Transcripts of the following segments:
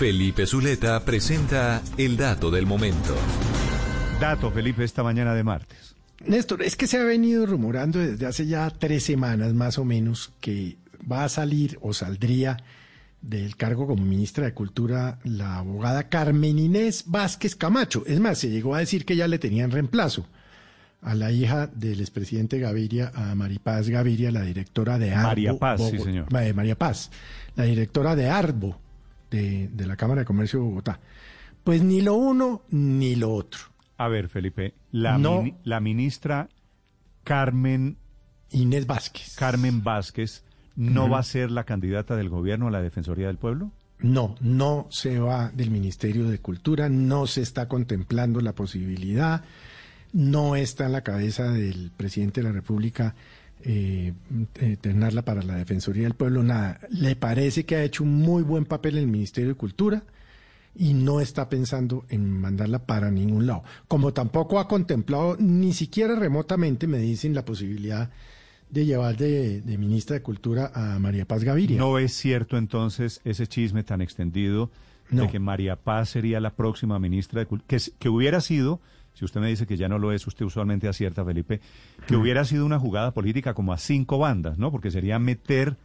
Felipe Zuleta presenta el dato del momento. Dato, Felipe, esta mañana de martes. Néstor, es que se ha venido rumorando desde hace ya tres semanas más o menos que va a salir o saldría del cargo como ministra de Cultura la abogada Carmen Inés Vázquez Camacho. Es más, se llegó a decir que ya le tenían reemplazo a la hija del expresidente Gaviria, a Maripaz Gaviria, la directora de Arbo. María Paz, sí, señor. María Paz, la directora de Arbo, de, de la Cámara de Comercio de Bogotá. Pues ni lo uno ni lo otro. A ver, Felipe, la, No. mini- la ministra Carmen, Inés Vázquez. Carmen Vázquez no va a ser la candidata del gobierno a la Defensoría del Pueblo. No, no se va del Ministerio de Cultura, no se está contemplando la posibilidad, no está en la cabeza del presidente de la República eh, eh, tenerla para la Defensoría del Pueblo, nada. Le parece que ha hecho un muy buen papel en el Ministerio de Cultura y no está pensando en mandarla para ningún lado. Como tampoco ha contemplado ni siquiera remotamente, me dicen, la posibilidad de llevar de, de ministra de Cultura a María Paz Gaviria. ¿No es cierto entonces ese chisme tan extendido de que María Paz sería la próxima ministra de Cultura? Que, que hubiera sido, si usted me dice que ya no lo es, usted usualmente acierta, Felipe, que hubiera sido una jugada política como a cinco bandas, ¿no? Porque sería meter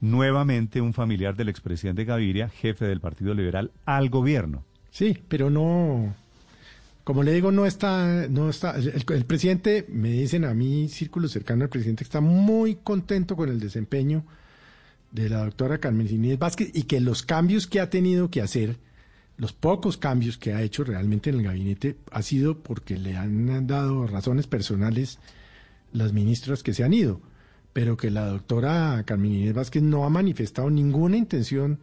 nuevamente un familiar del expresidente Gaviria, jefe del Partido Liberal, al gobierno. Sí, pero no, como le digo, no está, no está, el, presidente, me dicen a mí, círculo cercano al presidente, que está muy contento con el desempeño de la doctora Carmen Inés Vázquez y que los cambios que ha tenido que hacer, los pocos cambios que ha hecho realmente en el gabinete, ha sido porque le han dado razones personales las ministras que se han ido, pero que la doctora Carmen Inés Vázquez no ha manifestado ninguna intención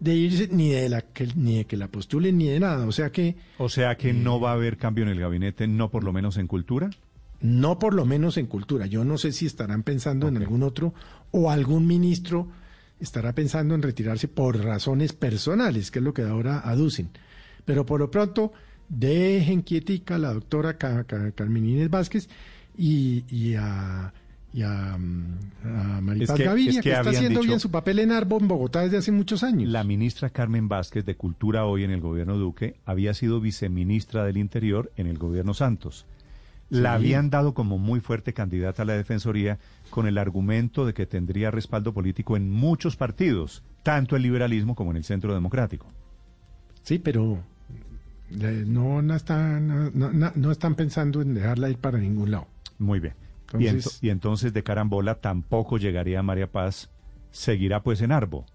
de irse ni de la que ni de que la postulen ni de nada, o sea que O sea que no va a haber cambio en el gabinete, no por lo menos en cultura. no por lo menos en cultura. Yo no sé si estarán pensando en algún otro o algún ministro estará pensando en retirarse por razones personales, que es lo que ahora aducen. Pero por lo pronto, dejen quietica a la doctora Ca- Ca- Carmen Inés Vázquez y, y a, y a, mm, a Maripaz Es que- Gaviria, es que, que está haciendo dicho- bien su papel en Arbo, en Bogotá, desde hace muchos años. La ministra Carmen Vázquez de Cultura hoy en el gobierno Duque había sido viceministra del Interior en el gobierno Santos. La habían dado como muy fuerte candidata a la Defensoría con el argumento de que tendría respaldo político en muchos partidos, tanto el liberalismo como en el centro democrático. Sí, pero eh, no, no, están, no, no- no están pensando en dejarla ir para ningún lado. Muy bien. y, ento- Entonces- y entonces de carambola tampoco llegaría María Paz, seguirá pues en Arbo.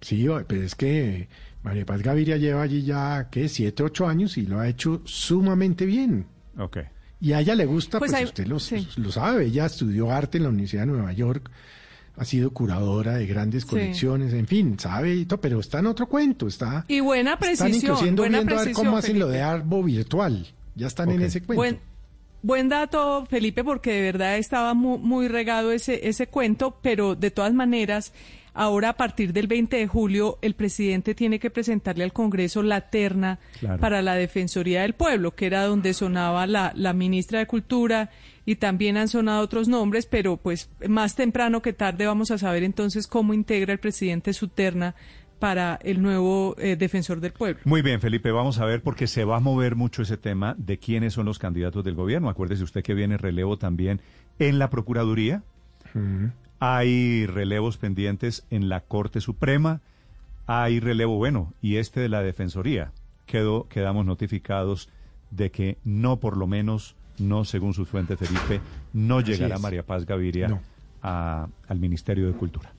Sí, pero es que María Paz Gaviria lleva allí ya, ¿qué? Siete, ocho años y lo ha hecho sumamente bien. Ok. Y a ella le gusta, Pues pues, hay- usted lo, sí. lo sabe, ella estudió arte en la Universidad de Nueva York, ha sido curadora de grandes Sí. colecciones, en fin, sabe, y todo, pero está en otro cuento, está... Y buena están precisión, inclusive buena viendo a ver precisión, cómo hacen lo Felipe. de Arbo virtual, ya están en ese cuento. Buen, buen dato, Felipe, porque de verdad estaba mu- muy, regado ese, ese cuento, pero de todas maneras, ahora a partir del 20 de julio, el presidente tiene que presentarle al Congreso la terna Claro. para la Defensoría del Pueblo, que era donde sonaba la, la ministra de Cultura y también han sonado otros nombres, pero pues más temprano que tarde vamos a saber entonces cómo integra el presidente su terna para el nuevo eh, defensor del pueblo. Muy bien, Felipe, vamos a ver porque se va a mover mucho ese tema de quiénes son los candidatos del gobierno. Acuérdese usted que viene relevo también en la Procuraduría. Hay relevos pendientes en la Corte Suprema. Hay relevo, bueno, y este de la Defensoría. Quedó, quedamos notificados de que no, por lo menos, no según sus fuentes, Felipe, no llegará es. María Paz Gaviria No. a- al Ministerio de Cultura.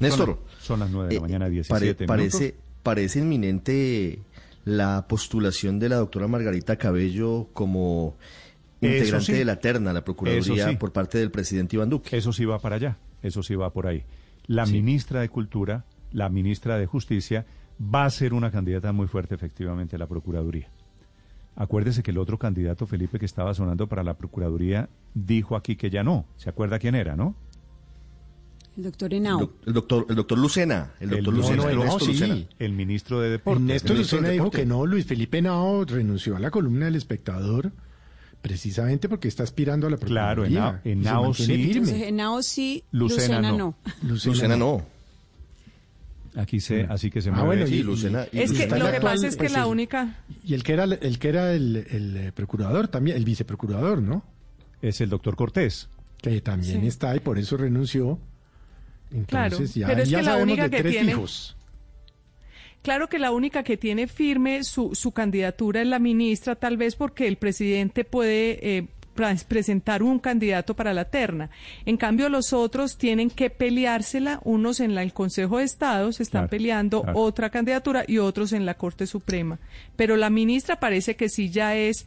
Néstor, Son las nueve de la eh, mañana, pare- 17 parece, minutos. parece inminente la postulación de la doctora Margarita Cabello como integrante sí. de la terna, la Procuraduría, sí. por parte del presidente Iván Duque. Eso sí va para allá, eso sí va por ahí. La Sí. ministra de Cultura, la ministra de Justicia, va a ser una candidata muy fuerte efectivamente a la Procuraduría. Acuérdese que el otro candidato, Felipe, que estaba sonando para la Procuraduría, dijo aquí que ya no. ¿Se acuerda quién era, no? El doctor El, Henao. el doctor, el doctor Lucena. El doctor El- Lucena. no, no, Ernesto sí. Lucena. El ministro de Deportes. Ministro Lucena dijo que no, Luis Felipe Nao renunció a la columna del espectador precisamente porque está aspirando a la Claro, y Henao mantiene sí. firme. Entonces, Henao sí, Lucena Lucena, no. no. Lucena no. Aquí se, así que se Ah, mueve. bueno, Sí, y- Lucena. y Es que lo el que actual, pasa es que pues, la el- única... Y el que era el que era el, el, eh, procurador también, el viceprocurador, ¿no? es el doctor Cortés. Que también Sí. está y por eso renunció. Entonces Claro, ya, pero es ya que la sabemos única de que tres tiene- hijos. Claro que la única que tiene firme su, su candidatura es la ministra, tal vez porque el presidente puede eh, presentar un candidato para la terna. En cambio, los otros tienen que peleársela, unos en la- el Consejo de Estado se están Claro, peleando claro. otra candidatura y otros en la Corte Suprema. Pero la ministra parece que sí ya es